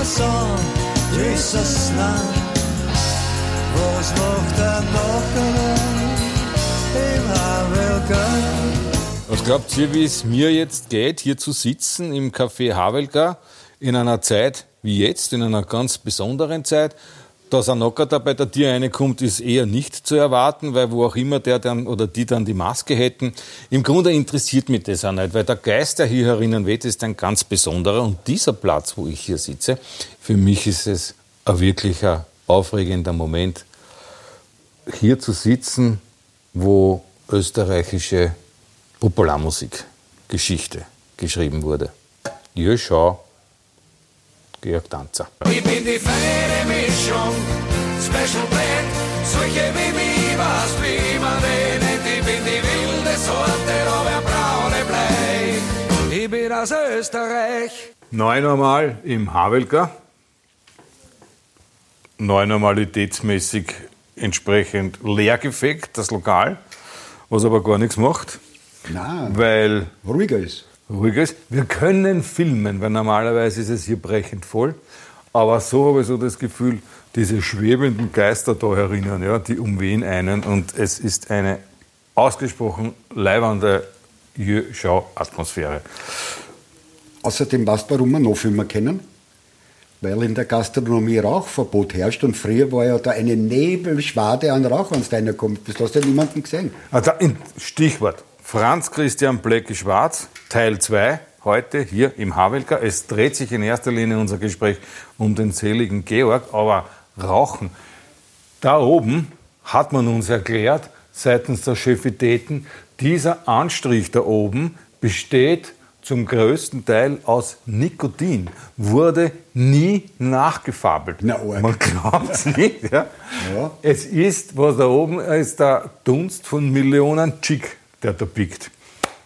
USA, Jesus der Nachbar im Havelka? Was glaubt ihr, wie es mir jetzt geht, hier zu sitzen im Café Havelka in einer Zeit wie jetzt, in einer ganz besonderen Zeit? Dass ein Nocker bei der Tür reinkommt, ist eher nicht zu erwarten, weil wo auch immer der dann oder die dann die Maske hätten. Im Grunde interessiert mich das auch nicht, weil der Geist, der hier herinnen weht, ist ein ganz besonderer. Und dieser Platz, wo ich hier sitze, für mich ist es ein wirklicher aufregender Moment, hier zu sitzen, wo österreichische Popularmusikgeschichte geschrieben wurde. Jö, schau, Georg Danzer. Ich bin die feine Mischung, Special Blend, solche wie mich, was wie man nennt. Ich bin die wilde Sorte, aber braune Blei. Ich bin aus Österreich. Neunormal im Havelka. Neunormalitätsmäßig entsprechend leergefegt, das Lokal, was aber gar nichts macht, Nein, weil ruhiger ist. Ruhiger ist. Wir können filmen, weil normalerweise ist es hier brechend voll. Aber so habe ich so das Gefühl, diese schwebenden Geister da herinnen, ja, die umwehen einen und es ist eine ausgesprochen leibende Jö-Schau-Atmosphäre. Außerdem weißt du, warum wir noch Filme kennen? Weil in der Gastronomie Rauchverbot herrscht und früher war ja da eine Nebelschwade an Rauch, wenn es reinkommt. Das hast du ja niemanden gesehen. Also in Stichwort Franz Christian Blecki-Schwarz, Teil 2, heute hier im Havelka. Es dreht sich in erster Linie unser Gespräch um den seligen Georg, aber Rauchen. Da oben hat man uns erklärt, seitens der Chefitäten, dieser Anstrich da oben besteht zum größten Teil aus Nikotin, wurde nie nachgefabelt. Na. Man glaubt es nicht. Ja? Ja. Es ist, was da oben ist, der Dunst von Millionen Chick, der da biegt.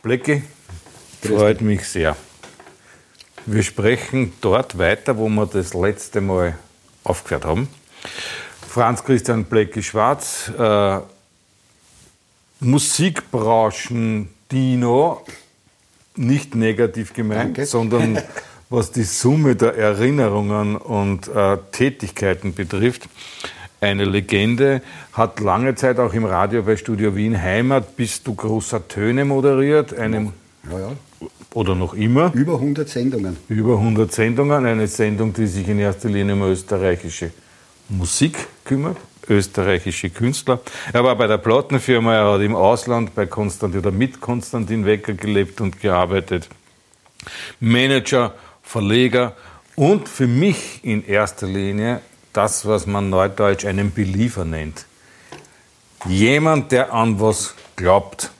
Blecki, freut mich sehr. Wir sprechen dort weiter, wo wir das letzte Mal aufgehört haben. Franz Christian Blecki-Schwarz, äh, Musikbranchen Dino, nicht negativ gemeint, Danke. sondern was die Summe der Erinnerungen und äh, Tätigkeiten betrifft. Eine Legende, hat lange Zeit auch im Radio bei Studio Wien Heimat Bist du großer Töne moderiert, einem, Ja, ja. Oder noch immer, Über 100 Sendungen. über 100 Sendungen, eine Sendung, die sich in erster Linie um österreichische Musik kümmert, österreichische Künstler. Er war bei der Plattenfirma, er hat im Ausland bei Konstantin oder mit Konstantin Wecker gelebt und gearbeitet. Manager, Verleger und für mich in erster Linie das, was man neudeutsch einen Believer nennt. Jemand, der an was glaubt,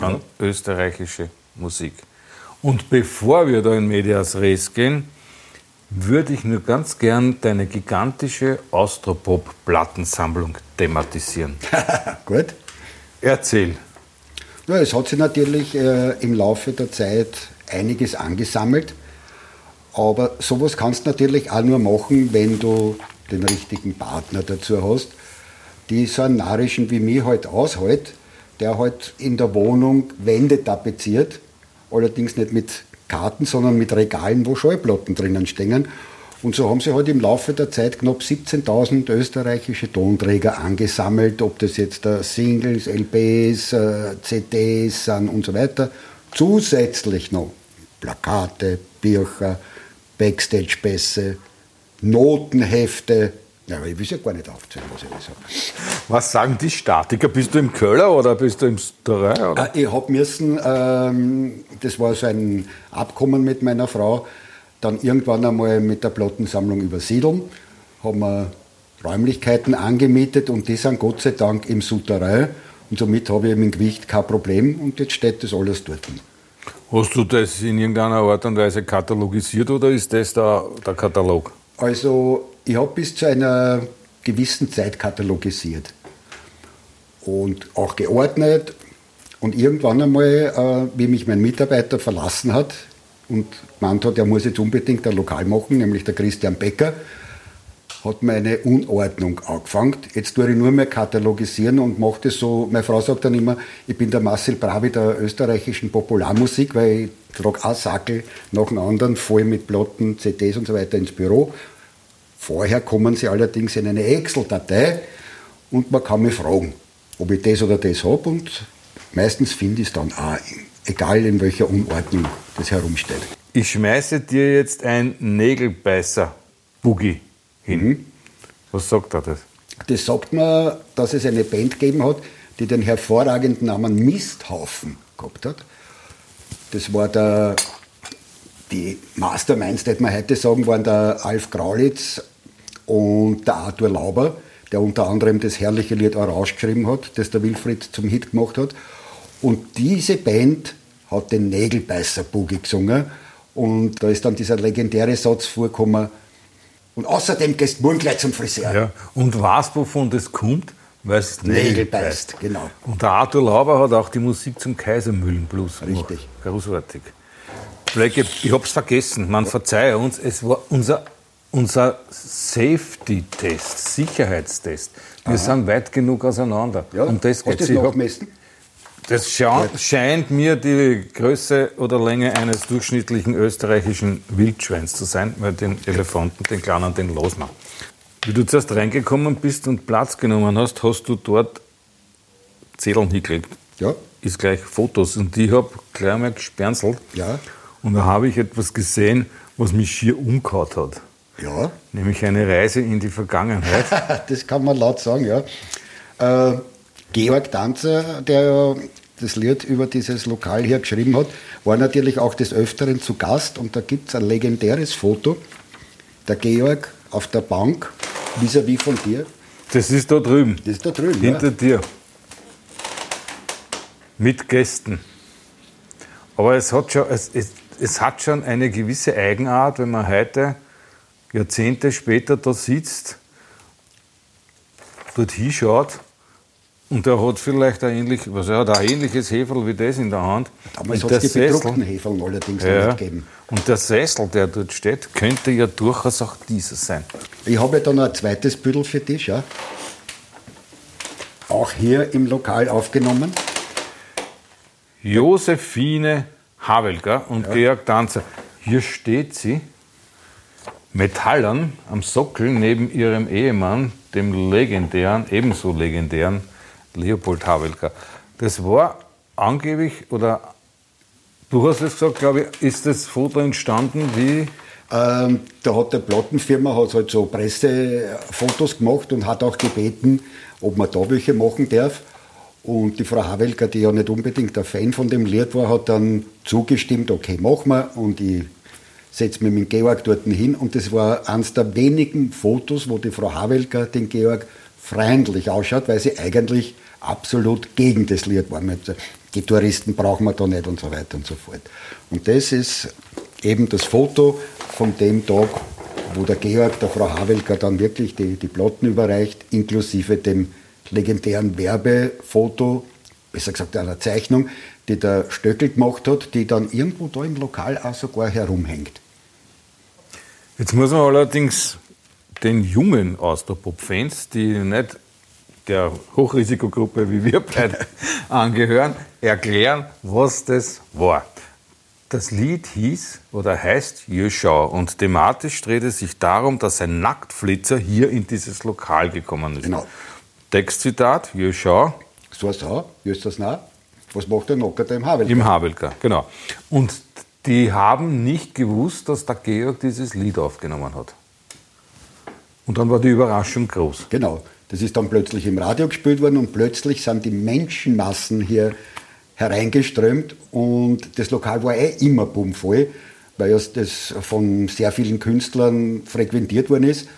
an österreichische Musik. Und bevor wir da in Medias Res gehen, würde ich nur ganz gern deine gigantische Austropop-Plattensammlung thematisieren. Gut. Erzähl. Ja, es hat sich natürlich äh, im Laufe der Zeit einiges angesammelt. Aber sowas kannst du natürlich auch nur machen, wenn du den richtigen Partner dazu hast, die so einen narischen wie mich halt aushält, der halt in der Wohnung Wände tapeziert, allerdings nicht mit Karten, sondern mit Regalen, wo Schallplatten drinnen stehen. Und so haben sie halt im Laufe der Zeit knapp 17.000 österreichische Tonträger angesammelt, ob das jetzt Singles, LPs, äh, CDs sind und so weiter. Zusätzlich noch Plakate, Bücher, Backstage-Pässe, Notenhefte. Ja, aber ich will ja gar nicht aufzählen, was ich alles habe. Was sagen die Statiker? Bist du im Köller oder bist du im Terrain? Äh, Ich habe müssen, ähm, das war so ein Abkommen mit meiner Frau, dann irgendwann einmal mit der Plattensammlung übersiedeln, haben wir Räumlichkeiten angemietet und die sind Gott sei Dank im Souterrain und somit habe ich mit dem Gewicht kein Problem und jetzt steht das alles dort. Hast du das in irgendeiner Art und Weise katalogisiert oder ist das der, der Katalog? Also ich habe bis zu einer gewissen Zeit katalogisiert und auch geordnet. Und irgendwann einmal, äh, wie mich mein Mitarbeiter verlassen hat und gemeint hat, er muss jetzt unbedingt ein Lokal machen, nämlich der Christian Becker, hat meine Unordnung angefangen. Jetzt tue ich nur mehr katalogisieren und mache das so. Meine Frau sagt dann immer, ich bin der Marcel Bravi der österreichischen Popularmusik, weil ich trage einen Sackel nach dem anderen voll mit Platten, CDs und so weiter ins Büro. Vorher kommen sie allerdings in eine Excel-Datei und man kann mich fragen, ob ich das oder das habe und meistens finde ich es dann auch, egal in welcher Unordnung das herumsteht. Ich schmeiße dir jetzt ein Nägelbeißer-Boogie hin. Mhm. Was sagt er das? Das sagt mir, dass es eine Band gegeben hat, die den hervorragenden Namen Misthaufen gehabt hat. Das war der, die Masterminds, hätte man heute sagen, waren der Alf Graulitz und der Arthur Lauber, der unter anderem das herrliche Lied Orange geschrieben hat, das der Wilfried zum Hit gemacht hat. Und diese Band hat den Nägelbeißer-Boogie gesungen. Und da ist dann dieser legendäre Satz vorgekommen, und außerdem gehst du morgen gleich zum Friseur. Ja. Und weißt, wovon das kommt? Weil es Nägel beißt. Genau. Und der Arthur Lauber hat auch die Musik zum Kaisermühlenblues gemacht. Richtig. Großartig. Ich hab's vergessen, man verzeihe uns, es war unser, unser Safety-Test, Sicherheitstest. Wir Aha. sind weit genug auseinander. Ja. Um das Hast du das nachgemessen? Das scheint mir die Größe oder Länge eines durchschnittlichen österreichischen Wildschweins zu sein, weil den Elefanten, den kleinen, den los man. Wie du zuerst reingekommen bist und Platz genommen hast, hast du dort Zetteln hingelegt. Ja. Ist gleich Fotos. Und ich habe gleich einmal gespernselt. Ja. Und da habe ich etwas gesehen, was mich schier umgehauen hat. Ja. Nämlich eine Reise in die Vergangenheit. das kann man laut sagen, ja. Äh, Georg Danzer, der das Lied über dieses Lokal hier geschrieben hat, war natürlich auch des Öfteren zu Gast und da gibt es ein legendäres Foto. Der Georg auf der Bank, vis-à-vis -vis von dir. Das ist da drüben. Das ist da drüben. Hinter ja. dir. Mit Gästen. Aber es hat, schon, es, es, es hat schon eine gewisse Eigenart, wenn man heute, Jahrzehnte später, da sitzt, dort hinschaut und er hat vielleicht ein, ähnlich, was, er hat ein ähnliches Heferl wie das in der Hand. Hat es die bedruckten Heferl allerdings ja, nicht gegeben. Und der Sessel, der dort steht, könnte ja durchaus auch dieser sein. Ich habe ja dann ein zweites Büdel für dich, ja. Auch hier im Lokal aufgenommen. Josephine Havelger und ja. Georg Danzer. Hier steht sie, metallern am Sockel neben ihrem Ehemann, dem legendären, ebenso legendären Leopold Havelka. Das war angeblich, oder du hast es gesagt, glaube ich, ist das Foto entstanden wie? Ähm, da hat der Plattenfirma hat halt so Pressefotos gemacht und hat auch gebeten, ob man da welche machen darf. Und die Frau Havelka, die ja nicht unbedingt ein Fan von dem Lied war, hat dann zugestimmt, okay, machen wir. Und ich setze mich mit Georg dort hin. Und das war eines der wenigen Fotos, wo die Frau Havelka den Georg freundlich ausschaut, weil sie eigentlich absolut gegen das Lied war. Die Touristen brauchen wir da nicht und so weiter und so fort. Und das ist eben das Foto von dem Tag, wo der Georg der Frau Havelka dann wirklich die, die Platten überreicht, inklusive dem legendären Werbefoto, besser gesagt einer Zeichnung, die der Stöckel gemacht hat, die dann irgendwo da im Lokal auch sogar herumhängt. Jetzt muss man allerdings den Jungen aus der Pop-Fans, die nicht der Hochrisikogruppe, wie wir beide angehören, erklären, was das war. Das Lied hieß oder heißt Jöschau und thematisch dreht es sich darum, dass ein Nacktflitzer hier in dieses Lokal gekommen ist. Genau. Textzitat, Jöschau. So ist auch, das nah. Was macht der Nocker da im Havelka? Im Havelka, genau. Und die haben nicht gewusst, dass der Georg dieses Lied aufgenommen hat. Und dann war die Überraschung groß. Genau. Das ist dann plötzlich im Radio gespielt worden und plötzlich sind die Menschenmassen hier hereingeströmt und das Lokal war eh immer bummvoll, weil das von sehr vielen Künstlern frequentiert worden ist.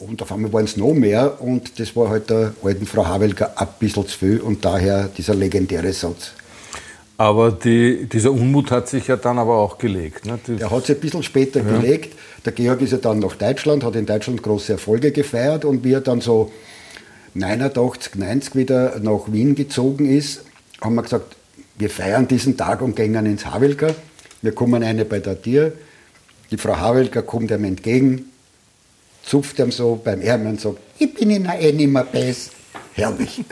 Und auf einmal waren es noch mehr und das war halt der alten Frau Havelka ein bisschen zu viel und daher dieser legendäre Satz. Aber die, dieser Unmut hat sich ja dann aber auch gelegt. Ne? Der hat sich ein bisschen später ja. gelegt. Der Georg ist ja dann nach Deutschland, hat in Deutschland große Erfolge gefeiert und wie er dann so 89, 90 wieder nach Wien gezogen ist, haben wir gesagt, wir feiern diesen Tag und gehen ins Havelka. Wir kommen eine bei der Tür. Die Frau Havelka kommt ihm entgegen, zupft ihm so beim Ärmel und sagt, ich bin in eh nicht mehr best. Herrlich.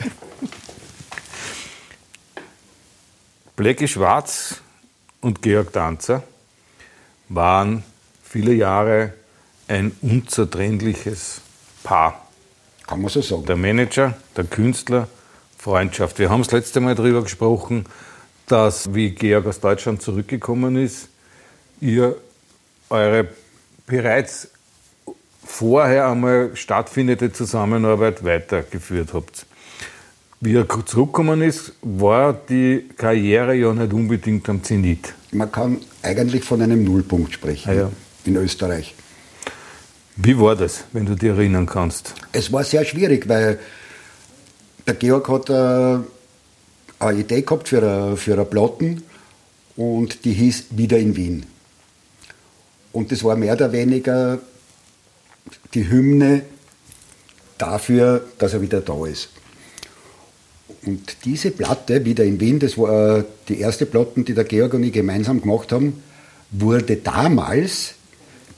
Blackie Schwarz und Georg Danzer waren viele Jahre ein unzertrennliches Paar. Kann man so sagen. Der Manager, der Künstler, Freundschaft. Wir haben das letzte Mal darüber gesprochen, dass, wie Georg aus Deutschland zurückgekommen ist, ihr eure bereits vorher einmal stattfindende Zusammenarbeit weitergeführt habt. Wie er zurückgekommen ist, war die Karriere ja nicht unbedingt am Zenit. Man kann eigentlich von einem Nullpunkt sprechen Ah ja. in Österreich. Wie war das, wenn du dich erinnern kannst? Es war sehr schwierig, weil der Georg hat äh, eine Idee gehabt für eine, für eine Platten und die hieß Wieder in Wien. Und das war mehr oder weniger die Hymne dafür, dass er wieder da ist. Und diese Platte, Wieder in Wien, das war äh, die erste Platte, die der Georg und ich gemeinsam gemacht haben, wurde damals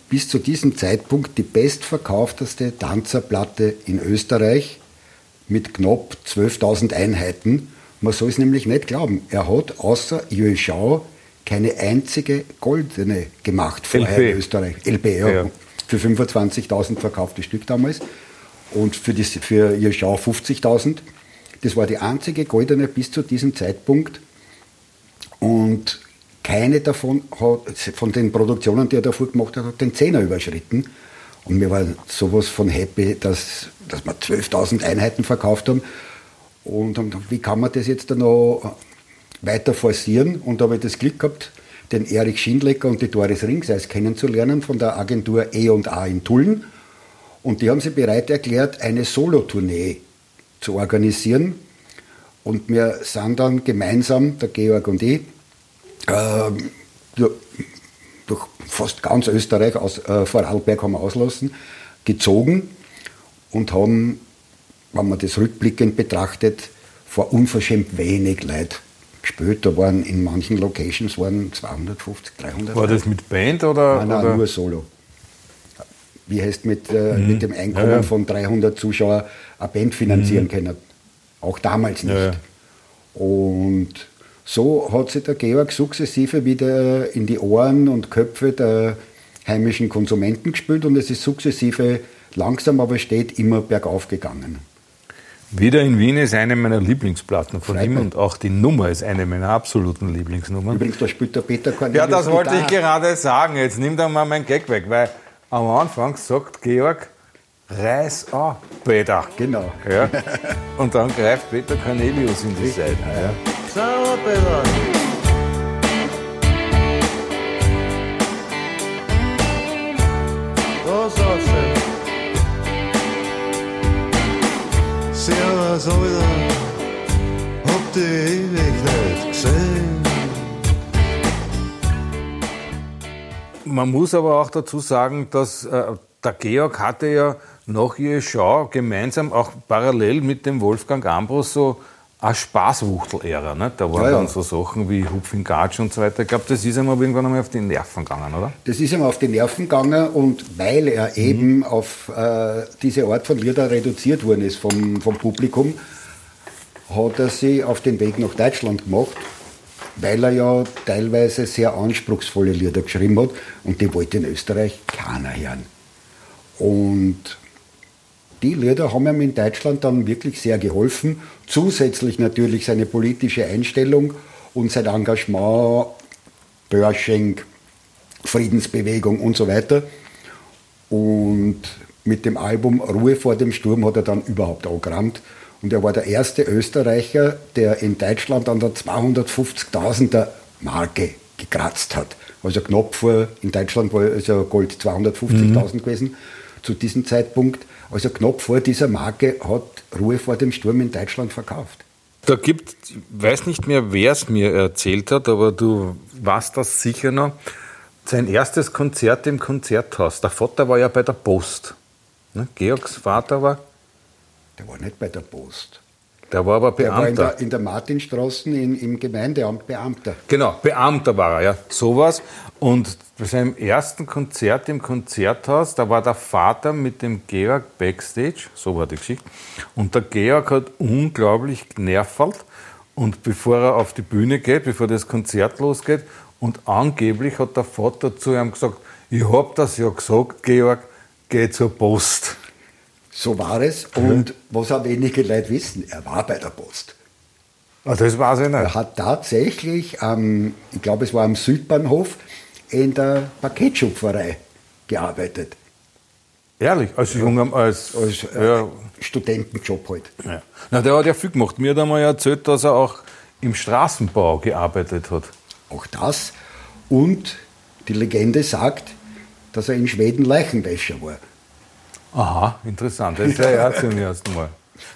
bis zu diesem Zeitpunkt die bestverkaufteste Tanzerplatte in Österreich mit knapp 12.000 Einheiten. Man soll es nämlich nicht glauben. Er hat außer Jö Schau keine einzige goldene gemacht vorher LP. in Österreich. LP, ja. Ja. Für 25.000 verkaufte Stück damals. Und für, die, für Jö Schau 50.000. Das war die einzige goldene bis zu diesem Zeitpunkt. Und keine davon hat, von den Produktionen, die er davor gemacht hat, hat den Zehner überschritten. Und wir waren sowas von happy, dass, dass wir 12.000 Einheiten verkauft haben. Und haben gedacht, wie kann man das jetzt dann noch weiter forcieren? Und da habe ich das Glück gehabt, den Erich Schindlecker und die Doris Ringseis kennenzulernen von der Agentur E&A in Tulln. Und die haben sich bereit erklärt, eine Solotournee zu organisieren. Und wir sind dann gemeinsam, der Georg und ich, ähm, durch fast ganz Österreich, aus äh, Vorarlberg haben wir auslassen, gezogen und haben, wenn man das rückblickend betrachtet, vor unverschämt wenig Leid gespielt. Da waren in manchen Locations waren 250, 300 War das mit Band oder? Nein, nein, oder? nur Solo. Wie heißt mit, äh, mit dem Einkommen Ja, ja. von 300 Zuschauern eine Band finanzieren können? Auch damals nicht. Ja. Und so hat sich der Georg sukzessive wieder in die Ohren und Köpfe der heimischen Konsumenten gespielt und es ist sukzessive langsam, aber steht immer bergauf gegangen. Wieder in Wien ist eine meiner Lieblingsplatten von Freut ihm und auch die Nummer ist eine meiner absoluten Lieblingsnummern. Übrigens, da spielt der Peter Cornelius Ja, das wollte ich Gitarre. gerade sagen. Jetzt nimm doch mal mein Gag weg, weil am Anfang sagt Georg, reiß an, Peter. Genau. Ja. Und dann greift Peter Cornelius in die Seite. Ja. Sauer, Peter. Servus, Alter. Hab die Man muss aber auch dazu sagen, dass äh, der Georg hatte ja nach ihr Schau gemeinsam auch parallel mit dem Wolfgang Ambros so eine Spaßwuchtel-Ära. Ne? Da waren Ja, ja. dann so Sachen wie Hupfing Gatsch und so weiter. Ich glaube, das ist ihm aber irgendwann einmal auf die Nerven gegangen, oder? Das ist ihm auf die Nerven gegangen und weil er Mhm. eben auf äh, diese Art von Lieder reduziert worden ist vom, vom Publikum, hat er sich auf den Weg nach Deutschland gemacht, weil er ja teilweise sehr anspruchsvolle Lieder geschrieben hat und die wollte in Österreich keiner hören. Und die Lieder haben ihm in Deutschland dann wirklich sehr geholfen. Zusätzlich natürlich seine politische Einstellung und sein Engagement, Börschenk, Friedensbewegung und so weiter. Und mit dem Album Ruhe vor dem Sturm hat er dann überhaupt angerammt. Und er war der erste Österreicher, der in Deutschland an der 250.000er Marke gekratzt hat. Also knapp vor, in Deutschland war also Gold 250.000 gewesen zu diesem Zeitpunkt. Also knapp vor dieser Marke hat Ruhe vor dem Sturm in Deutschland verkauft. Da gibt, ich weiß nicht mehr, wer es mir erzählt hat, aber du weißt das sicher noch. Sein erstes Konzert im Konzerthaus. Der Vater war ja bei der Post. Ne? Georgs Vater war, Der war nicht bei der Post. der war aber Der war in Beamter. der, in der Martinstraße in, im Gemeindeamt Beamter. Genau, Beamter war er, ja. Sowas. Und bei seinem ersten Konzert im Konzerthaus, da war der Vater mit dem Georg Backstage, so war die Geschichte. Und der Georg hat unglaublich genervt. Und bevor er auf die Bühne geht, bevor das Konzert losgeht, Und angeblich hat der Vater zu ihm gesagt, ich hab das ja gesagt, Georg, geh zur Post. So war es. Und was auch wenige Leute wissen, er war bei der Post. Ah, das weiß ich Er nicht. hat tatsächlich, am, ich glaube es war am Südbahnhof, in der Paketschupferei gearbeitet. Ehrlich, als junger, als, Als äh, ja, Studentenjob halt. ja. Na, der hat ja viel gemacht. Mir hat einmal erzählt, dass er auch im Straßenbau gearbeitet hat. Auch das. Und die Legende sagt, dass er in Schweden Leichenwäscher war. Aha, interessant. Das ist ja er zum ersten Mal.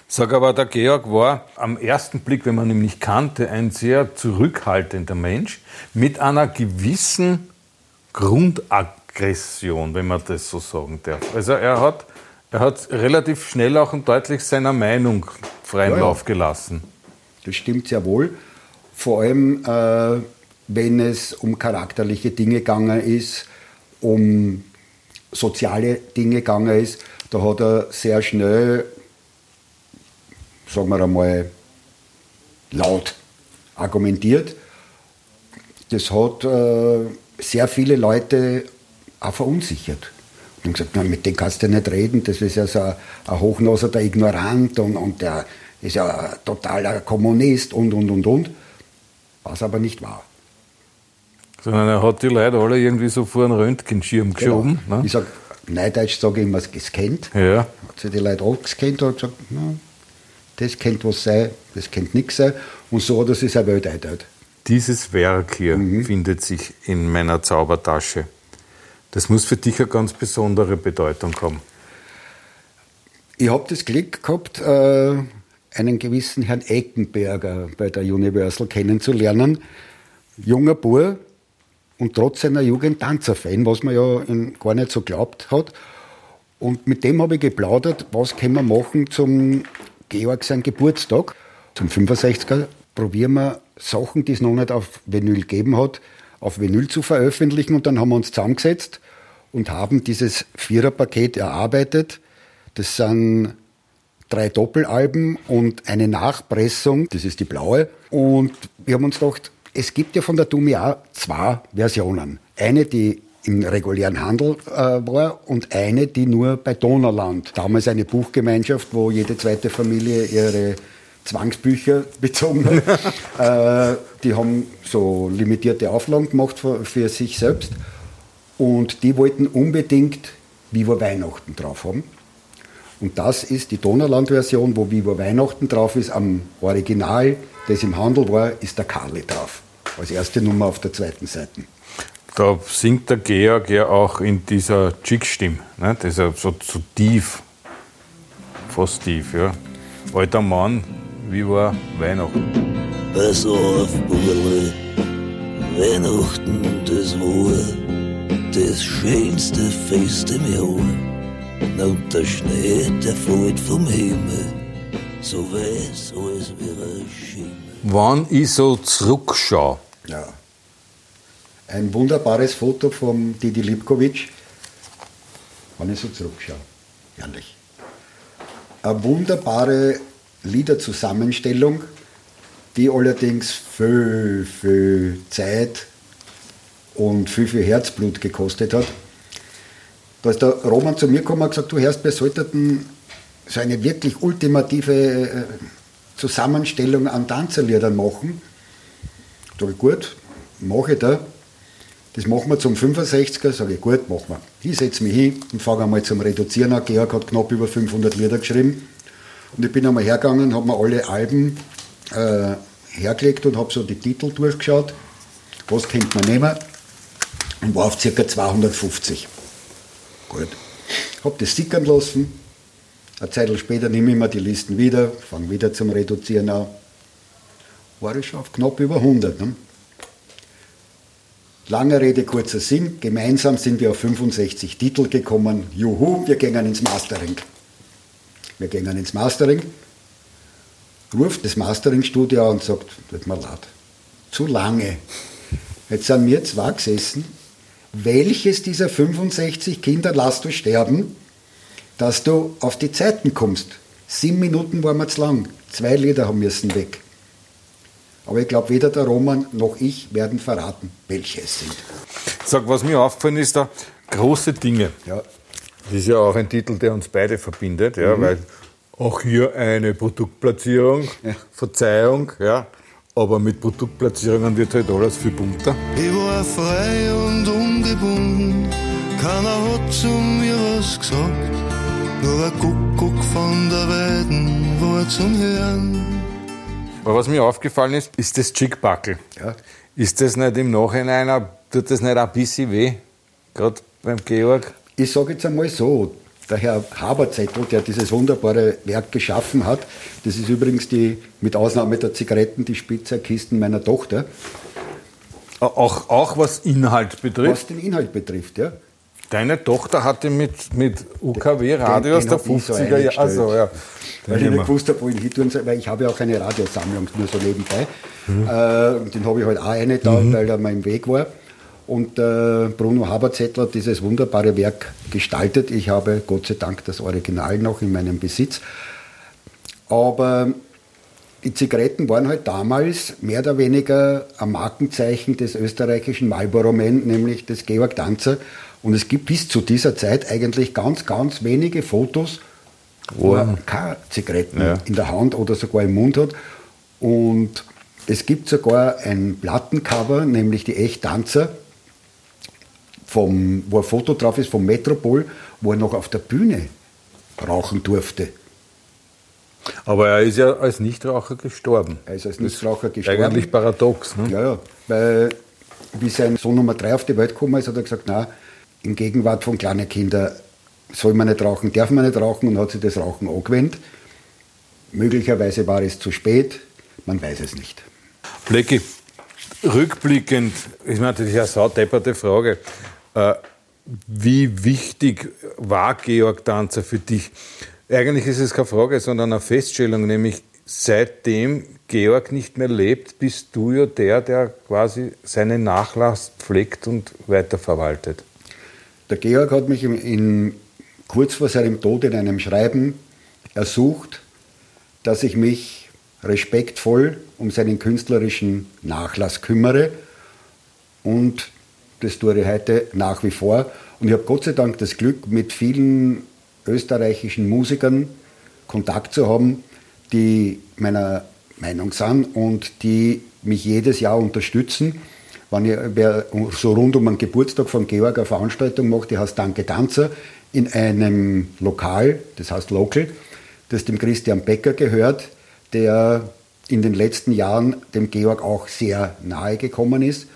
Sag aber, der Georg war am ersten Blick, wenn man ihn nicht kannte, ein sehr zurückhaltender Mensch mit einer gewissen Grundaggression, wenn man das so sagen darf. Also er hat, er hat relativ schnell auch und deutlich seiner Meinung freien Ja, ja. Lauf gelassen. Das stimmt sehr wohl. Vor allem, äh, wenn es um charakterliche Dinge gegangen ist, um soziale Dinge gegangen ist, da hat er sehr schnell, sagen wir einmal, laut argumentiert. Das hat äh, sehr viele Leute auch verunsichert. Und gesagt, na, mit dem kannst du nicht reden, das ist ja so ein, ein Hochnoser, der Ignorant und, und der ist ja ein totaler Kommunist und, und, und, und. Was aber nicht wahr. Sondern er hat die Leute alle irgendwie so vor einen Röntgenschirm geschoben. Genau. Ne? Ich sage, Neudeutsch sage ich immer, gescannt. Ja. Hat sich die Leute auch gescannt und gesagt, na, das könnte was sein, das könnte nichts sein. Und so hat er sich seine Welt eingeteilt. Dieses Werk hier Mhm. findet sich in meiner Zaubertasche. Das muss für dich eine ganz besondere Bedeutung haben. Ich habe das Glück gehabt, äh, einen gewissen Herrn Eckenberger bei der Universal kennenzulernen. Junger Bub und trotz seiner Jugend Tanzerfan, was man ja gar nicht so glaubt hat. Und mit dem habe ich geplaudert, was können wir machen zum Georg sein Geburtstag. Zum 65er probieren wir Sachen, die es noch nicht auf Vinyl gegeben hat, auf Vinyl zu veröffentlichen. Und dann haben wir uns zusammengesetzt und haben dieses Viererpaket erarbeitet. Das sind drei Doppelalben und eine Nachpressung, das ist die blaue. Und wir haben uns gedacht, es gibt ja von der Dumia zwei Versionen. Eine, die im regulären Handel äh, war und eine, die nur bei Donauland, damals eine Buchgemeinschaft, wo jede zweite Familie ihre Zwangsbücher bezogen hat. äh, die haben so limitierte Auflagen gemacht für, für sich selbst und die wollten unbedingt Viva Weihnachten drauf haben. Und das ist die Donauland-Version, wo Viva Weihnachten drauf ist. Am Original, das im Handel war, ist der Karli drauf. Als erste Nummer auf der zweiten Seite. Da singt der Georg ja auch in dieser Chick-Stimme. Ne? Das ist ja so, so tief. Fast tief, ja. Alter Mann, wie war Weihnachten? Pass auf, Bulle, Weihnachten, das war das schönste Fest im Jahr. Und der Schnee, der fällt vom Himmel, so weiß als wäre ein Schimmel. Wann ich so zurückschaue, Ja. Ein wunderbares Foto von Didi Lipkovic, wenn ich so zurückschaue. Herrlich. Eine wunderbare Liederzusammenstellung, die allerdings viel, viel Zeit und viel, viel Herzblut gekostet hat. Da ist der Roman zu mir gekommen und gesagt, du Herrst, wir sollten so eine wirklich ultimative äh, Zusammenstellung an Tanzerliedern machen. Sag ich, gut, mache ich da. Das machen wir zum 65er. Sage ich, gut, machen wir. Ich setze mich hin und fange einmal zum Reduzieren an. Georg hat knapp über 500 Lieder geschrieben. Und ich bin einmal hergegangen, habe mir alle Alben äh, hergelegt und habe so die Titel durchgeschaut. Was könnte man nehmen? Und war auf ca. 250. Gut. Habe das sickern lassen. Eine Zeit später nehme ich mir die Listen wieder, fange wieder zum Reduzieren an. War ich schon auf knapp über 100. Ne? Lange Rede, kurzer Sinn. Gemeinsam sind wir auf 65 Titel gekommen. Juhu, wir gehen ins Mastering. Wir gehen ins Mastering. Ruft das Mastering-Studio und sagt, tut mir leid, zu lange. Jetzt sind wir zwei gesessen. Welches dieser 65 Kinder lässt du sterben, dass du auf die Zeiten kommst? Sieben Minuten waren wir zu lang. Zwei Lieder haben müssen weg. Aber ich glaube, weder der Roman noch ich werden verraten, welche es sind. Sag, was mir aufgefallen ist, da große Dinge. Ja. Das ist ja auch ein Titel, der uns beide verbindet, ja, weil auch hier eine Produktplatzierung, Verzeihung, ja, aber mit Produktplatzierungen wird halt alles viel bunter. Ich war frei und ungebunden, keiner hat zu mir was gesagt. Nur ein Kuckuck von der Weiden war zum Hören. Aber was mir aufgefallen ist, ist das Chickbackel. Ja. Ist das nicht im Nachhinein, auch- tut das nicht ein bisschen weh? Gerade beim Georg? Ich sage jetzt einmal so, der Herr Haberzettel, der dieses wunderbare Werk geschaffen hat, das ist übrigens die, mit Ausnahme der Zigaretten, die Spitzerkisten meiner Tochter, Auch, auch was Inhalt betrifft. was den Inhalt betrifft. Ja. Deine Tochter hatte mit, mit UKW-Radio Den- aus der den hab ich so 50er Jahre. Also, ja. Weil ich nicht gewusst habe, wo ich hin tun soll, weil ich habe ja auch eine Radiosammlung, nur so nebenbei. Äh, und den habe ich halt auch eine da, weil er mal im Weg war. Und äh, Bruno Haberzettel hat dieses wunderbare Werk gestaltet. Ich habe Gott sei Dank das Original noch in meinem Besitz. Aber die Zigaretten waren halt damals mehr oder weniger ein Markenzeichen des österreichischen Marlboro Man, nämlich des Georg Danzer. Und es gibt bis zu dieser Zeit eigentlich ganz, ganz wenige Fotos, wo er keine Zigaretten Ja. in der Hand oder sogar im Mund hat. Und es gibt sogar ein Plattencover, nämlich die Echt Danzer, vom, wo ein Foto drauf ist vom Metropol, wo er noch auf der Bühne rauchen durfte. Aber er ist ja als Nichtraucher gestorben. Er ist als Nichtraucher gestorben. Eigentlich paradox. Ne? Ja, ja, weil wie sein Sohn Nummer drei auf die Welt gekommen ist, hat er gesagt, na, in Gegenwart von kleinen Kindern soll man nicht rauchen, darf man nicht rauchen und hat sich das Rauchen angewendet. Möglicherweise war es zu spät, man weiß es nicht. Blecki, rückblickend, ist ja eine saudepperte Frage. Äh, wie wichtig war Georg Danzer für dich? Eigentlich ist es keine Frage, sondern eine Feststellung, nämlich seitdem Georg nicht mehr lebt, bist du ja der, der quasi seinen Nachlass pflegt und weiterverwaltet. Der Georg hat mich in, in, kurz vor seinem Tod in einem Schreiben ersucht, dass ich mich respektvoll um seinen künstlerischen Nachlass kümmere. Und das tue ich heute nach wie vor. Und ich habe Gott sei Dank das Glück, mit vielen österreichischen Musikern Kontakt zu haben, die meiner Meinung sind und die mich jedes Jahr unterstützen. Wenn ich wer so rund um den Geburtstag von Georg eine Veranstaltung mache, die heißt Danke Tanzer, in einem Lokal, das heißt Local, das dem Christian Becker gehört, der in den letzten Jahren dem Georg auch sehr nahe gekommen ist.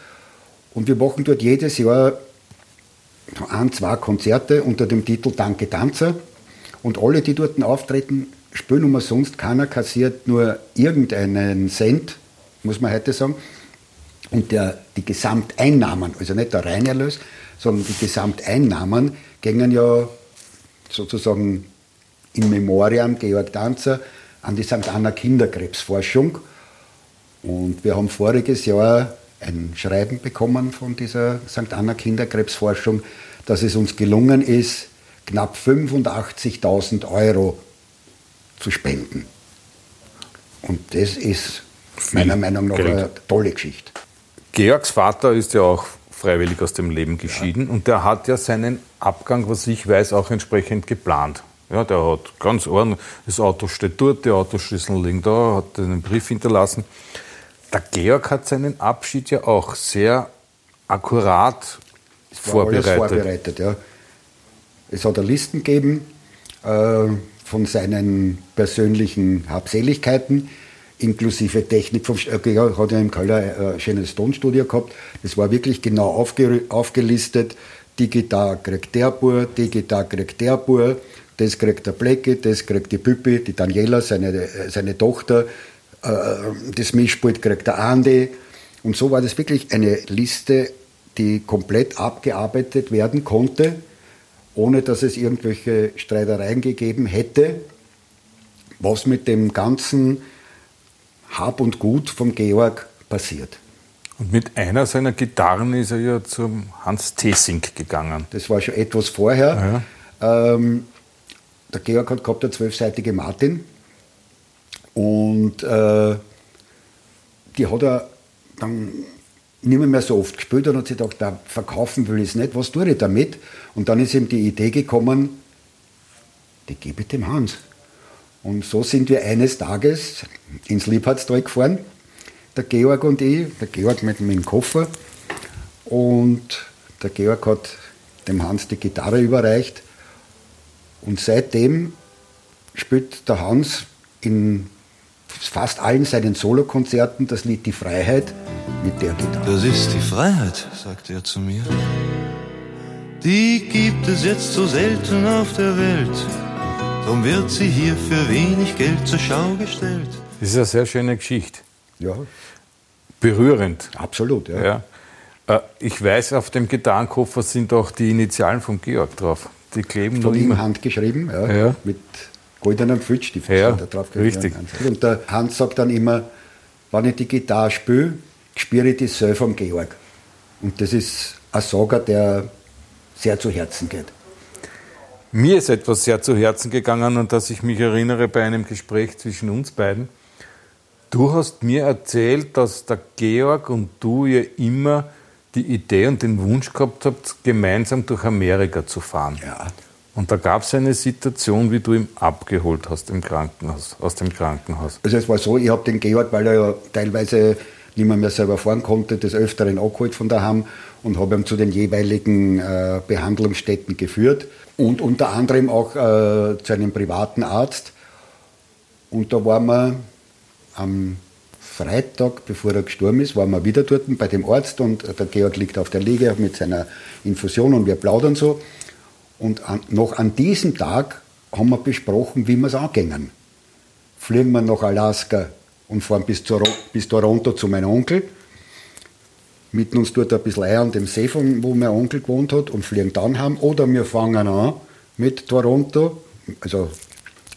Und wir machen dort jedes Jahr ein, zwei Konzerte unter dem Titel Danke Tanzer. Und alle, die dort auftreten, spielen umsonst. Keiner kassiert nur irgendeinen Cent, muss man heute sagen. Und der, die Gesamteinnahmen, also nicht der Reinerlös, sondern die Gesamteinnahmen gingen ja sozusagen in Memoriam Georg Danzer an die St. Anna Kinderkrebsforschung. Und wir haben voriges Jahr ein Schreiben bekommen von dieser St. Anna Kinderkrebsforschung, dass es uns gelungen ist, knapp 85.000 Euro zu spenden. Und das ist meiner Meinung nach eine tolle Geschichte. Georgs Vater ist ja auch freiwillig aus dem Leben geschieden und der hat ja seinen Abgang, was ich weiß, auch entsprechend geplant. Ja, der hat ganz ordentlich, das Auto steht dort, die Autoschlüssel liegen da, hat einen Brief hinterlassen. Der Georg hat seinen Abschied ja auch sehr akkurat war alles vorbereitet. vorbereitet. Ja. Es hat eine Listen gegeben äh, von seinen persönlichen Habseligkeiten, inklusive Technik. Vom, äh, er hat ja im Keller äh, ein schönes Tonstudio gehabt. Das war wirklich genau aufge, aufgelistet. Die Gitarre kriegt der Bur, die Gitarre kriegt der Bur, das kriegt der Blecke, das kriegt die Püppi, die Daniela, seine, äh, seine Tochter, äh, das Mischpult kriegt der Andi. Und so war das wirklich eine Liste, die komplett abgearbeitet werden konnte, ohne dass es irgendwelche Streitereien gegeben hätte, was mit dem ganzen Hab und Gut vom Georg passiert. Und mit einer seiner Gitarren ist er ja zum Hans Tesink gegangen. Das war schon etwas vorher. Ähm, der Georg hat gehabt eine zwölfseitige Martin und äh, die hat er dann nicht mehr so oft gespielt und hat sich gedacht, da verkaufen will ich es nicht, was tue ich damit? Und dann ist ihm die Idee gekommen, die gebe ich dem Hans. Und so sind wir eines Tages ins Liebhardstal gefahren, der Georg und ich, der Georg mit, dem Koffer und der Georg hat dem Hans die Gitarre überreicht und seitdem spielt der Hans in fast allen seinen Solokonzerten das Lied Die Freiheit mit der Gitarre. Das ist die Freiheit, sagt er zu mir. Die gibt es jetzt so selten auf der Welt. Darum wird sie hier für wenig Geld zur Schau gestellt. Das ist eine sehr schöne Geschichte. Ja, Berührend. absolut. Ja. Ja. Äh, Ich weiß, auf dem Gitarrenkoffer sind auch die Initialen von Georg drauf. Die kleben noch Von ihm immer. handgeschrieben, ja, Ja. mit goldenem Filzstift Ja, da drauf richtig. Und der Hans sagt dann immer, wenn ich die Gitarre spiele, spüre ich das selber vom Georg. Und das ist ein Sager, der sehr zu Herzen geht. Mir ist etwas sehr zu Herzen gegangen und dass ich mich erinnere bei einem Gespräch zwischen uns beiden. Du hast mir erzählt, dass der Georg und du ja immer die Idee und den Wunsch gehabt habt, gemeinsam durch Amerika zu fahren. Ja. Und da gab es eine Situation, wie du ihn abgeholt hast im Krankenhaus, aus dem Krankenhaus. Also es war so, ich habe den Georg, weil er ja teilweise nicht mehr, mehr selber fahren konnte, des Öfteren abgeholt von daheim und habe ihn zu den jeweiligen äh, Behandlungsstätten geführt und unter anderem auch äh, zu einem privaten Arzt. Und da waren wir am Freitag, bevor er gestorben ist, waren wir wieder dort bei dem Arzt und der Georg liegt auf der Liege mit seiner Infusion und wir plaudern so. Und an, noch an diesem Tag haben wir besprochen, wie wir es angehen. Fliegen wir nach Alaska und fahren bis, zur, bis Toronto zu meinem Onkel. Mitten uns dort ein bisschen ein an dem See, von, wo mein Onkel gewohnt hat, und fliegen dann heim. Oder wir fangen an mit Toronto, also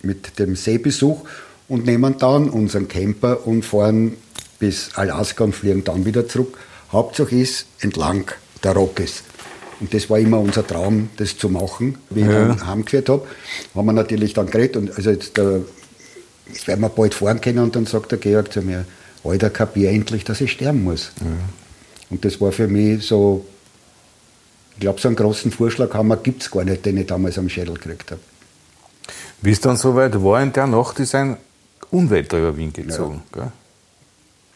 mit dem Seebesuch, und nehmen dann unseren Camper und fahren bis Alaska und fliegen dann wieder zurück. Hauptsache ist entlang der Rockies. Und das war immer unser Traum, das zu machen. Wie ich Ja. dann heimgeführt habe, haben wir natürlich dann geredet. Und also jetzt, äh, jetzt werden wir bald fahren können. Und dann sagt der Georg zu mir, Alter, kapier endlich, dass ich sterben muss. Und das war für mich so, ich glaube, so einen großen Vorschlaghammer gibt es gar nicht, den ich damals am Schädel gekriegt habe. Wie es dann soweit war, in der Nacht ist ein Unwetter über Wien gezogen. Gell?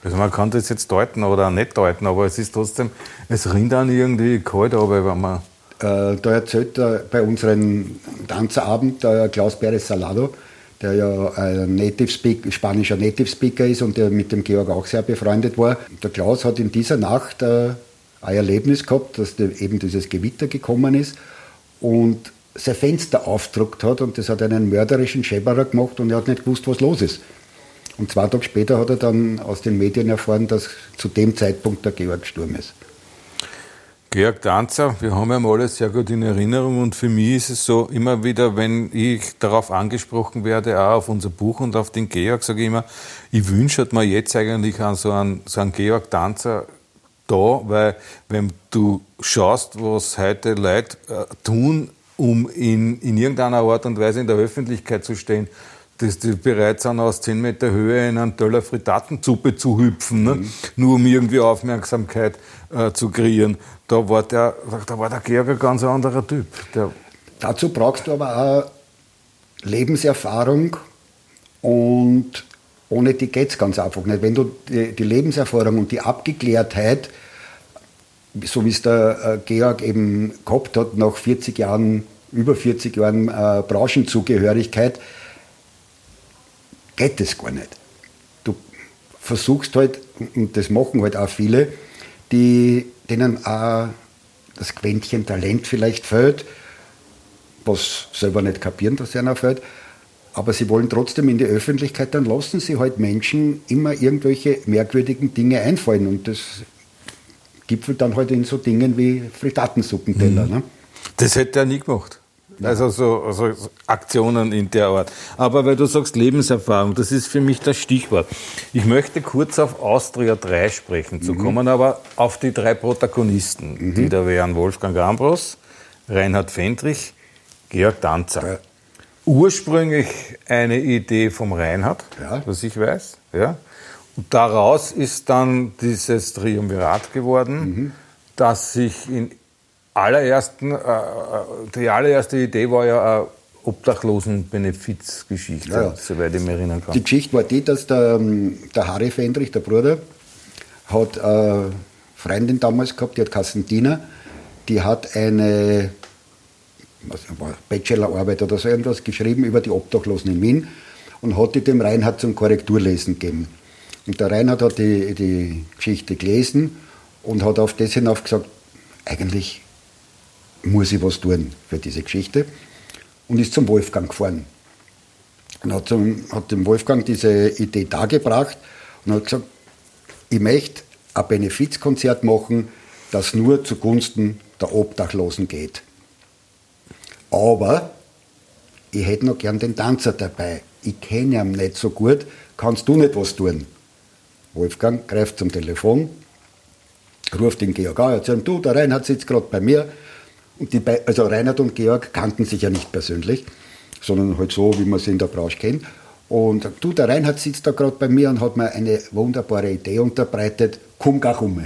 Also man kann das jetzt deuten oder auch nicht deuten, aber es ist trotzdem, es rinnt dann irgendwie kalt, aber wenn man Äh, da erzählt er bei unserem Tanzerabend der Klaus Perez Salado, der ja ein Native Speak, spanischer Native Speaker ist und der mit dem Georg auch sehr befreundet war. Der Klaus hat in dieser Nacht äh, ein Erlebnis gehabt, dass eben dieses Gewitter gekommen ist und sein Fenster aufgedruckt hat und das hat einen mörderischen Schäberer gemacht und er hat nicht gewusst, was los ist. Und zwei Tage später hat er dann aus den Medien erfahren, dass zu dem Zeitpunkt der Georg gestorben ist. Georg Danzer, wir haben ihn alle sehr gut in Erinnerung und für mich ist es so, immer wieder, wenn ich darauf angesprochen werde, auch auf unser Buch und auf den Georg, sage ich immer, ich wünsche mir jetzt eigentlich an so einen, so einen Georg Danzer da, weil wenn du schaust, was heute Leute äh, tun, um in, in irgendeiner Art und Weise in der Öffentlichkeit zu stehen, dass die bereit sind, aus 10 Meter Höhe in einen Teller Frittatensuppe zu hüpfen, ne? nur um irgendwie Aufmerksamkeit äh, zu kreieren. Da war, der, da war der Georg ein ganz anderer Typ. Der, Dazu brauchst du aber auch Lebenserfahrung und ohne die geht es ganz einfach nicht. Wenn du die, die Lebenserfahrung und die Abgeklärtheit, so wie es der äh, Georg eben gehabt hat, nach 40 Jahren, über 40 Jahren äh, Branchenzugehörigkeit, geht das gar nicht. Du versuchst halt, und das machen halt auch viele, die, denen auch das Quäntchen Talent vielleicht fehlt, was selber nicht kapieren, dass einer fehlt, aber sie wollen trotzdem in die Öffentlichkeit, dann lassen sie halt Menschen immer irgendwelche merkwürdigen Dinge einfallen und das gipfelt dann halt in so Dingen wie Frittatensuppенteller. Ne? das hätte er nie gemacht. Also so so Aktionen in der Art. Aber weil du sagst Lebenserfahrung, das ist für mich das Stichwort. Ich möchte kurz auf Austria 3 sprechen zu kommen, aber auf die drei Protagonisten, die da wären Wolfgang Ambros, Reinhard Fendrich, Georg Danzer. Ja. Ursprünglich eine Idee vom Reinhard, Ja. was ich weiß. Ja. Und daraus ist dann dieses Triumvirat geworden, Mhm. das sich in allerersten, äh, äh, die allererste Idee war ja eine Obdachlosen-Benefizgeschichte, Ja, ja. soweit ich mich erinnern kann. Die Geschichte war die, dass der, ähm, der Harry Fendrich, der Bruder, hat eine Freundin damals gehabt, die hat Kassentiner, die hat eine Bachelorarbeit oder so irgendwas geschrieben über die Obdachlosen in Wien und hat die dem Reinhard zum Korrekturlesen gegeben. Und der Reinhard hat die, die Geschichte gelesen und hat auf das hinauf gesagt, eigentlich muss ich was tun für diese Geschichte und ist zum Wolfgang gefahren und hat, zum, hat dem Wolfgang diese Idee dargebracht und hat gesagt, ich möchte ein Benefizkonzert machen, das nur zugunsten der Obdachlosen geht. Aber ich hätte noch gern den Tanzer dabei. Ich kenne ihn nicht so gut. Kannst du nicht was tun? Wolfgang greift zum Telefon, ruft den Georg an, ihm, du, der Reinhard sitzt gerade bei mir. Die, also Reinhard und Georg kannten sich ja nicht persönlich, sondern halt so, wie man sie in der Branche kennt. Und du, der Reinhard sitzt da gerade bei mir und hat mir eine wunderbare Idee unterbreitet, komm gleich um.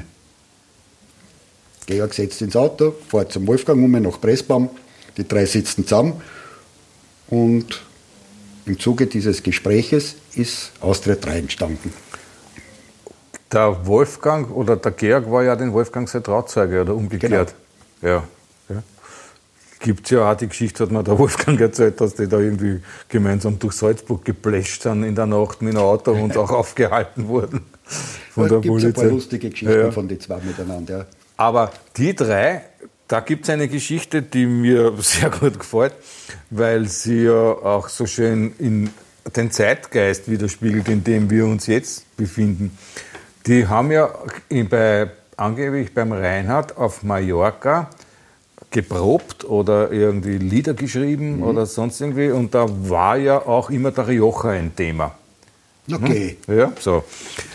Georg setzt ins Auto, fährt zum Wolfgang um nach Pressbaum, die drei sitzen zusammen und im Zuge dieses Gespräches ist Austria 3 entstanden. Der Wolfgang oder der Georg war ja den Wolfgang sein Trauzeuge oder umgekehrt. Ja. ja. Gibt ja auch die Geschichte, hat mir der Wolfgang erzählt, dass die da irgendwie gemeinsam durch Salzburg gepläscht sind in der Nacht mit einem Auto und auch aufgehalten wurden von da der gibt es ein Polizei. paar lustige Geschichten Ja. von den zwei miteinander. Ja. Aber die drei, da gibt es eine Geschichte, die mir sehr gut gefällt, weil sie ja auch so schön in den Zeitgeist widerspiegelt, in dem wir uns jetzt befinden. Die haben ja bei, angeblich beim Reinhard auf Mallorca geprobt oder irgendwie Lieder geschrieben oder sonst irgendwie und da war ja auch immer der Rioja ein Thema. Okay, Ja, so.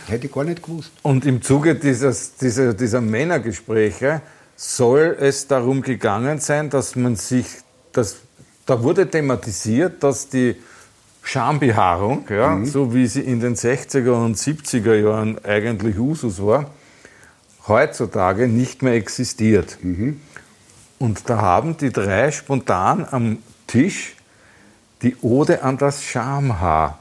hätte ich gar nicht gewusst. Und im Zuge dieses, dieser, dieser Männergespräche soll es darum gegangen sein, dass man sich, dass, da wurde thematisiert, dass die Schambehaarung, ja, so wie sie in den 60er und 70er Jahren eigentlich Usus war, heutzutage nicht mehr existiert. Und da haben die drei spontan am Tisch die Ode an das Schamhaar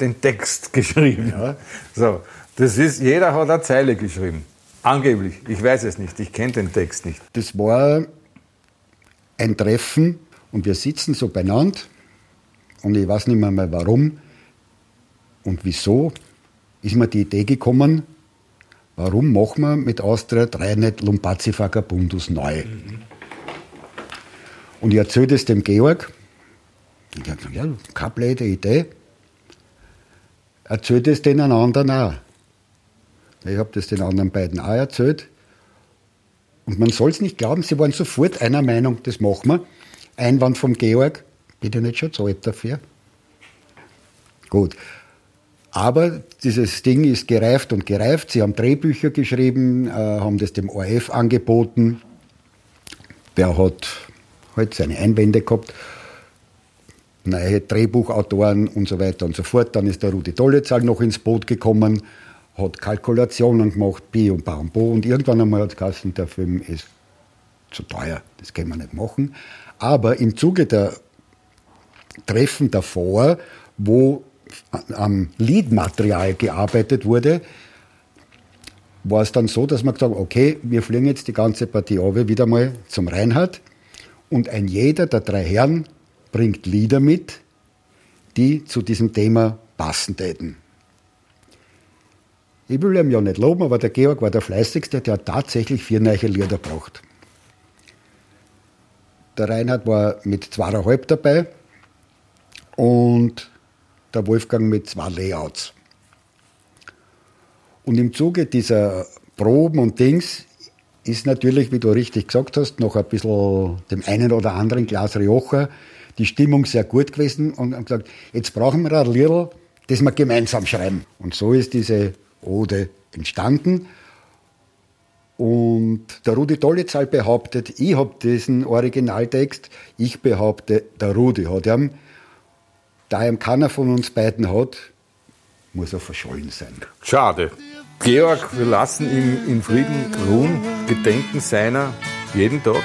den Text geschrieben. Ja. So, das ist, jeder hat eine Zeile geschrieben. Angeblich. Ich weiß es nicht. Ich kenne den Text nicht. Das war ein Treffen und wir sitzen so beieinander und ich weiß nicht mehr mal warum und wieso ist mir die Idee gekommen, warum machen wir mit Austria 3 nicht Lumpazzi Vagabundus neu? Und ich erzähle das dem Georg. Der hat gesagt, ja, keine blöde Idee. Erzähl das den anderen auch. Ich habe das den anderen beiden auch erzählt. Und man soll es nicht glauben, sie waren sofort einer Meinung, das machen wir. Einwand vom Georg, bitte nicht schon zu alt dafür. Gut. Aber dieses Ding ist gereift und gereift. Sie haben Drehbücher geschrieben, äh, haben das dem ORF angeboten. Der hat halt seine Einwände gehabt. Neue Drehbuchautoren und so weiter und so fort. Dann ist der Rudi Dollezahl noch ins Boot gekommen, hat Kalkulationen gemacht, Bi und Ba und Bo. Und irgendwann einmal hat es der Film ist zu teuer, das können wir nicht machen. Aber im Zuge der Treffen davor, wo am Liedmaterial gearbeitet wurde, war es dann so, dass man gesagt hat, okay, wir fliegen jetzt die ganze Partie runter, wieder mal zum Reinhard und ein jeder der drei Herren bringt Lieder mit, die zu diesem Thema passen täten. Ich will ihm ja nicht loben, aber der Georg war der Fleißigste, der hat tatsächlich vier neue Lieder gebracht. Der Reinhard war mit zweieinhalb dabei und der Wolfgang mit zwei Layouts. Und im Zuge dieser Proben und Dings ist natürlich, wie du richtig gesagt hast, noch ein bisschen dem einen oder anderen Glas Rioja die Stimmung sehr gut gewesen und haben gesagt, jetzt brauchen wir ein Lied, das wir gemeinsam schreiben. Und so ist diese Ode entstanden. Und der Rudi Dollezahl behauptet, ich habe diesen Originaltext, ich behaupte, der Rudi hat ihn. Da ihm keiner von uns beiden hat, muss er verschollen sein. Schade. Georg, wir lassen ihm in Frieden ruhen, gedenken seiner jeden Tag,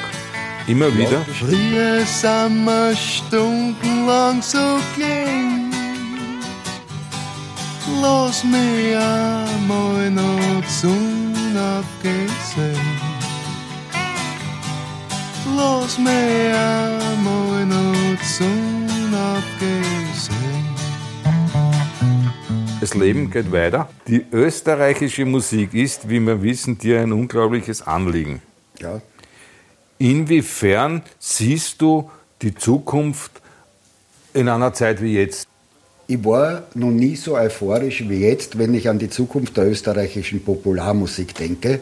immer wieder. Früher sind wir stundenlang so klein. Lass mich einmal noch zum Abgehen sein. Lass mich einmal noch zum Abgehen sein. Das Leben geht weiter. Die österreichische Musik ist, wie wir wissen, dir ein unglaubliches Anliegen. Ja. Inwiefern siehst du die Zukunft in einer Zeit wie jetzt? Ich war noch nie so euphorisch wie jetzt, wenn ich an die Zukunft der österreichischen Popularmusik denke,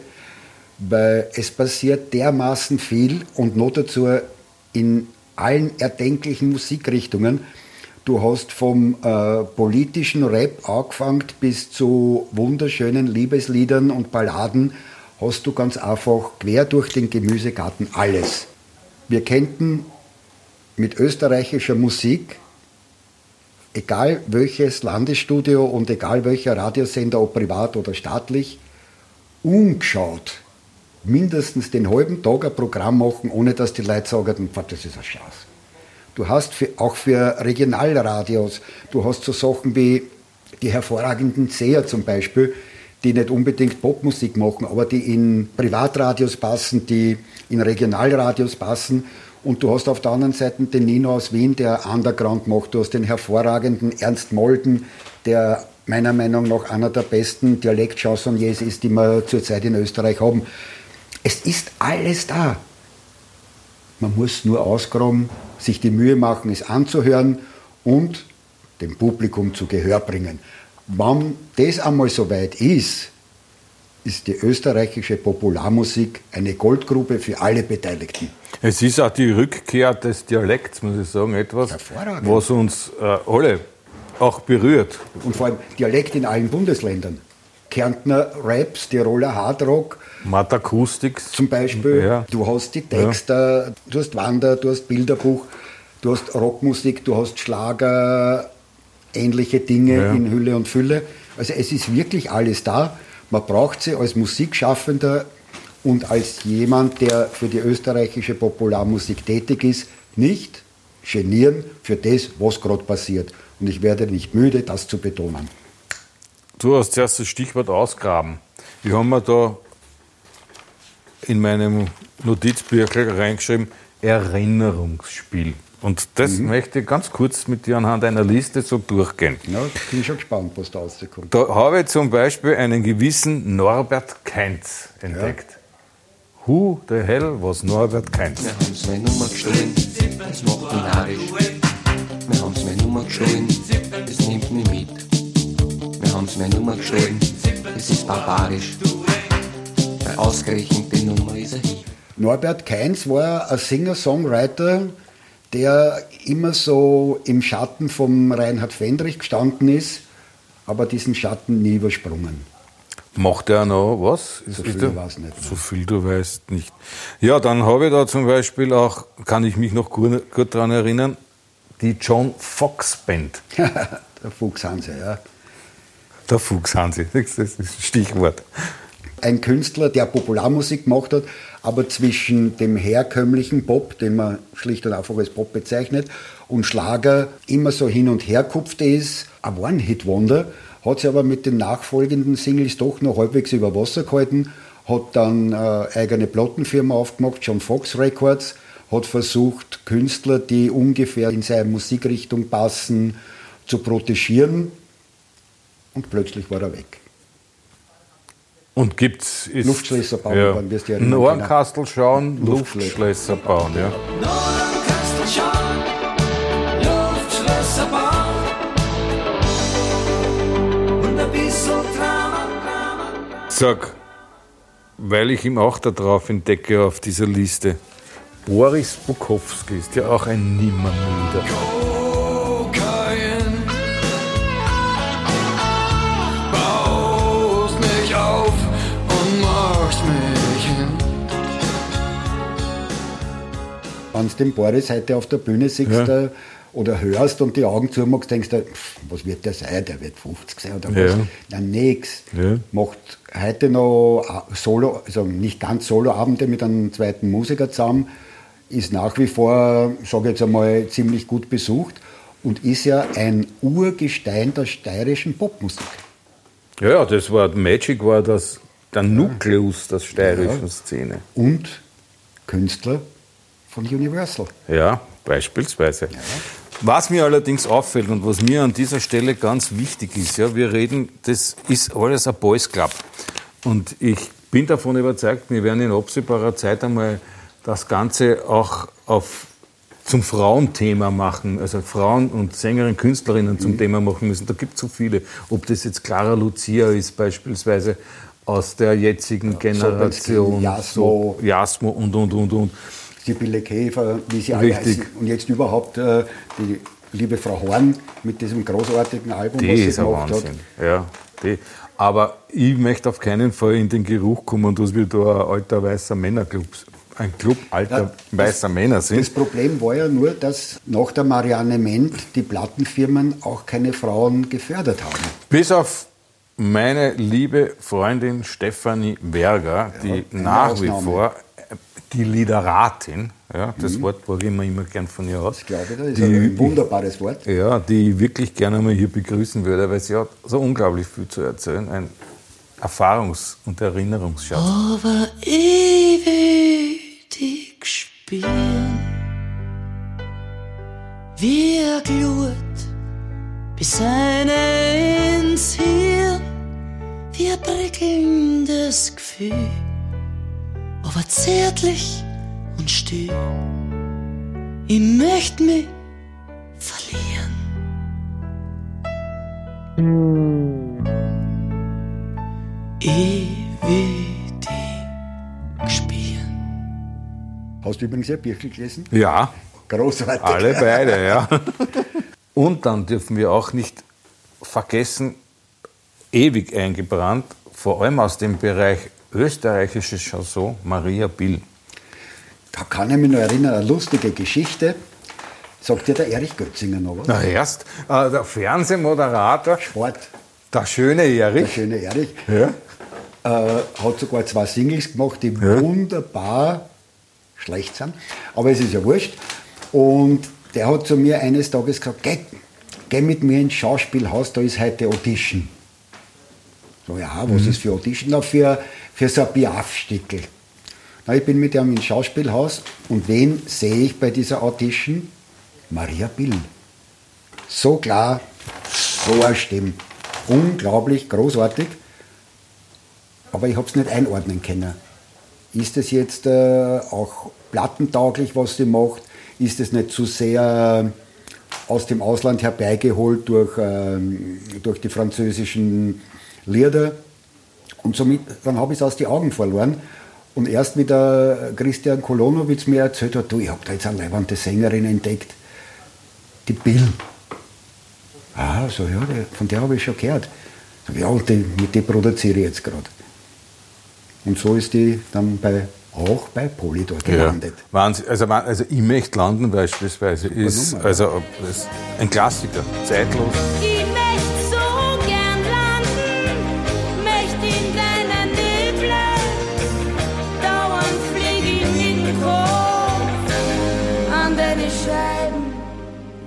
weil es passiert dermaßen viel und noch dazu in allen erdenklichen Musikrichtungen. Du hast vom äh, politischen Rap angefangen bis zu wunderschönen Liebesliedern und Balladen, hast du ganz einfach quer durch den Gemüsegarten alles. Wir könnten mit österreichischer Musik egal welches Landesstudio und egal welcher Radiosender, ob privat oder staatlich, umgeschaut mindestens den halben Tag ein Programm machen, ohne dass die Leute sagen, "Pf, das ist ein Schatz. Du hast für, auch für Regionalradios, du hast so Sachen wie die hervorragenden Seher zum Beispiel, die nicht unbedingt Popmusik machen, aber die in Privatradios passen, die in Regionalradios passen. Und du hast auf der anderen Seite den Nino aus Wien, der Underground macht. Du hast den hervorragenden Ernst Molden, der meiner Meinung nach einer der besten Dialektchansonniers ist, die wir zurzeit in Österreich haben. Es ist alles da. Man muss nur ausgraben, sich die Mühe machen, es anzuhören und dem Publikum zu Gehör bringen. Wenn das einmal so weit ist, ist die österreichische Popularmusik eine Goldgrube für alle Beteiligten. Es ist auch die Rückkehr des Dialekts, muss ich sagen, etwas, was uns äh, alle auch berührt. Und vor allem Dialekt in allen Bundesländern. Kärntner Raps, Tiroler Hardrock Matakustics. zum Beispiel. Ja. Du hast die Texte, du hast Wander, du hast Bilderbuch, du hast Rockmusik, du hast Schlager, ähnliche Dinge Ja. in Hülle und Fülle. Also es ist wirklich alles da. Man braucht sie als Musikschaffender und als jemand, der für die österreichische Popularmusik tätig ist, nicht genieren für das, was gerade passiert. Und ich werde nicht müde, das zu betonen. Du hast zuerst das Stichwort ausgraben. Ich habe mir da in meinem Notizbüchlein reingeschrieben, Erinnerungsspiel. Und das Mhm. möchte ich ganz kurz mit dir anhand einer Liste so durchgehen. Ja, bin schon gespannt, was da rauskommt. Da habe ich zum Beispiel einen gewissen Norbert Keinz entdeckt. Who the hell was Norbert Keinz? Wir haben's meine Nummer gestohlen, es macht mich narrisch. Wir haben's meine Nummer gestohlen, es nimmt mich mit. Wir haben's meine Nummer gestohlen, es ist barbarisch. Weil ausgerechnet die Nummer ist Hit. Norbert Keinz war ein Singer-Songwriter, der immer so im Schatten vom Reinhard Fendrich gestanden ist, aber diesen Schatten nie übersprungen. Macht er noch was? Ist, So ist viel er- weiß ich nicht. So viel du weißt nicht. Ja, dann habe ich da zum Beispiel auch, kann ich mich noch gut, gut daran erinnern, die John Fox Band. Der Fuchs Hanse, ja. Der Fuchs Hansi, das ist ein Stichwort. Ein Künstler, der Popularmusik gemacht hat, aber zwischen dem herkömmlichen Pop, den man schlicht und einfach als Pop bezeichnet, und Schlager immer so hin und her kupft ist, ein One-Hit-Wonder, hat sich aber mit den nachfolgenden Singles doch noch halbwegs über Wasser gehalten, hat dann äh, eigene Plattenfirma aufgemacht, John Fox Records, hat versucht, Künstler, die ungefähr in seine Musikrichtung passen, zu protegieren und plötzlich war er weg. Und gibt's ist, Luftschlösser bauen, ja. wann wirst du erinnern, Nornkastel schauen, Luftschlösser. Luftschlösser bauen, ja. Nordenkastel schauen, Luftschlösser bauen und ein bisschen Drama. Sag, weil ich ihm auch da drauf entdecke auf dieser Liste. Boris Bukowski ist ja auch ein Nimmermüder. Wenn du den Boris heute auf der Bühne siehst, Ja. da oder hörst und die Augen zumachst, denkst du, pff, was wird der sein? Der wird 50 sein oder Ja. was? Na, nix. Ja. Macht heute noch äh, Solo, also nicht ganz Soloabende mit einem zweiten Musiker zusammen, ist nach wie vor, sage ich jetzt einmal, ziemlich gut besucht und ist ja ein Urgestein der steirischen Popmusik. Ja, ja, das war, Magic war das, der Nukleus der steirischen Szene. Und Künstler von Universal. Ja, beispielsweise. Was mir allerdings auffällt und was mir an dieser Stelle ganz wichtig ist, ja, wir reden, das ist alles ein Boys Club. Und ich bin davon überzeugt, wir werden in absehbarer Zeit einmal das Ganze auch auf, zum Frauenthema machen, also Frauen und Sängerinnen, Künstlerinnen zum Thema machen müssen. Da gibt es so viele. Ob das jetzt Clara Lucia ist beispielsweise aus der jetzigen Generation, Jasmo. so, Jasmo und, und, und, und. Sibylle Käfer, wie sie alle Richtig. heißen. Und jetzt überhaupt äh, die liebe Frau Horn mit diesem großartigen Album, Die was sie ist gemacht hat. Wahnsinn. Ja, die. Aber ich möchte auf keinen Fall in den Geruch kommen, dass wir da ein alter weißer Männerclub, ein Club alter Ja, weißer Männer Das sind. Problem war ja nur, dass nach der Marianne Ment die Plattenfirmen auch keine Frauen gefördert haben. Bis auf meine liebe Freundin Stefanie Berger, die nach wie Ausnahme. vor äh, die Lideratin, ja, das Wort war immer immer gern von ihr aus. Ich glaube, das ist die, ein wunderbares Wort. Ja, die ich wirklich gerne mal hier begrüßen würde, weil sie hat so unglaublich viel zu erzählen. Ein Erfahrungs- und Erinnerungsschatz. aber ewig spielen. Wie er glut, bis eine ins Hirn, wie ein prickelndes Gefühl, aber zärtlich und still. Ich möcht mich verlieren. Ewig spielen. Hast du übrigens ein Birkel gelesen? Ja, Großartig. alle beide, ja. Und dann dürfen wir auch nicht vergessen, ewig eingebrannt, vor allem aus dem Bereich österreichische Chanson, Maria Bill. Da kann ich mich noch erinnern, eine lustige Geschichte. Sagt dir der Erich Götzinger noch was? Na erst, äh, der Fernsehmoderator, Sport, der schöne der Erich. schöne Erich, Ja. äh, hat sogar zwei Singles gemacht, die wunderbar schlecht sind. Aber es ist ja wurscht. Und der hat zu mir eines Tages gesagt, geh, geh mit mir ins Schauspielhaus, da ist heute Audition. So, ja, was ist für Audition? Na, für, für so ein Piaf-Stickel. Ich bin mit ihm ins Schauspielhaus und wen sehe ich bei dieser Audition? Maria Bill. So klar, so eine Stimme. Unglaublich, großartig. Aber ich habe es nicht einordnen können. Ist es jetzt äh, auch plattentauglich, was sie macht? Ist es nicht zu sehr äh, aus dem Ausland herbeigeholt durch, ähm, durch die französischen Lieder? Und somit, dann habe ich es aus den Augen verloren. Und erst wie der Christian Kolonowitz mir erzählt hat, du, ich habe da jetzt eine leibende Sängerin entdeckt, die Bill. Ah, so, ja, von der habe ich schon gehört. Ja, und die, mit der produziere ich jetzt gerade. Und so ist die dann bei, auch bei Polydor gelandet. Wahnsinn. Also, also ich möchte landen beispielsweise. Ist, Nummer, also, ist ein Klassiker, zeitlos.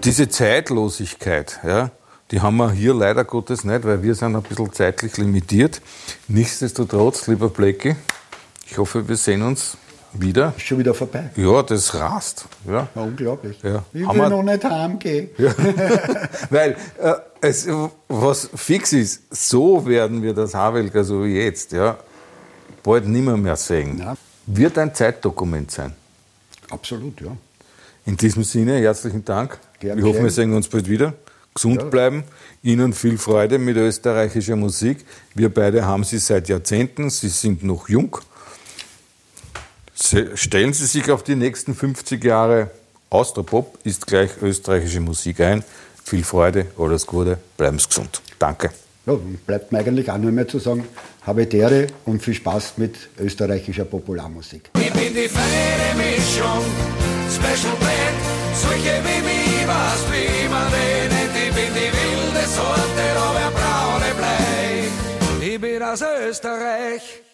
Diese Zeitlosigkeit, ja, die haben wir hier leider Gottes nicht, weil wir sind ein bisschen zeitlich limitiert. Nichtsdestotrotz, lieber Blecki, ich hoffe, wir sehen uns wieder. Ist schon wieder vorbei. Ja, das rast. Ja. Ja, unglaublich. Ja. Ich Haben will wir- noch nicht heimgehen. Weil äh, es, was fix ist, so werden wir das Havelka so wie jetzt, ja, bald nimmer mehr sehen. Ja. Wird ein Zeitdokument sein. Absolut, ja. In diesem Sinne, herzlichen Dank. Gern ich hoffe, geschehen. wir sehen uns bald wieder. Gesund bleiben. Ihnen viel Freude mit österreichischer Musik. Wir beide haben sie seit Jahrzehnten. Sie sind noch jung. Stellen Sie sich auf die nächsten 50 Jahre. Austropop ist gleich österreichische Musik ein. Viel Freude, alles Gute, bleiben Sie gesund. Danke. Ja, bleibt mir eigentlich auch nur mehr zu sagen, habe die Ehre und viel Spaß mit österreichischer Popularmusik. Ich bin die feine Mischung, Special Blend, solche wie mich, Sorte, da wer braune Blei. Ich bin aus Österreich.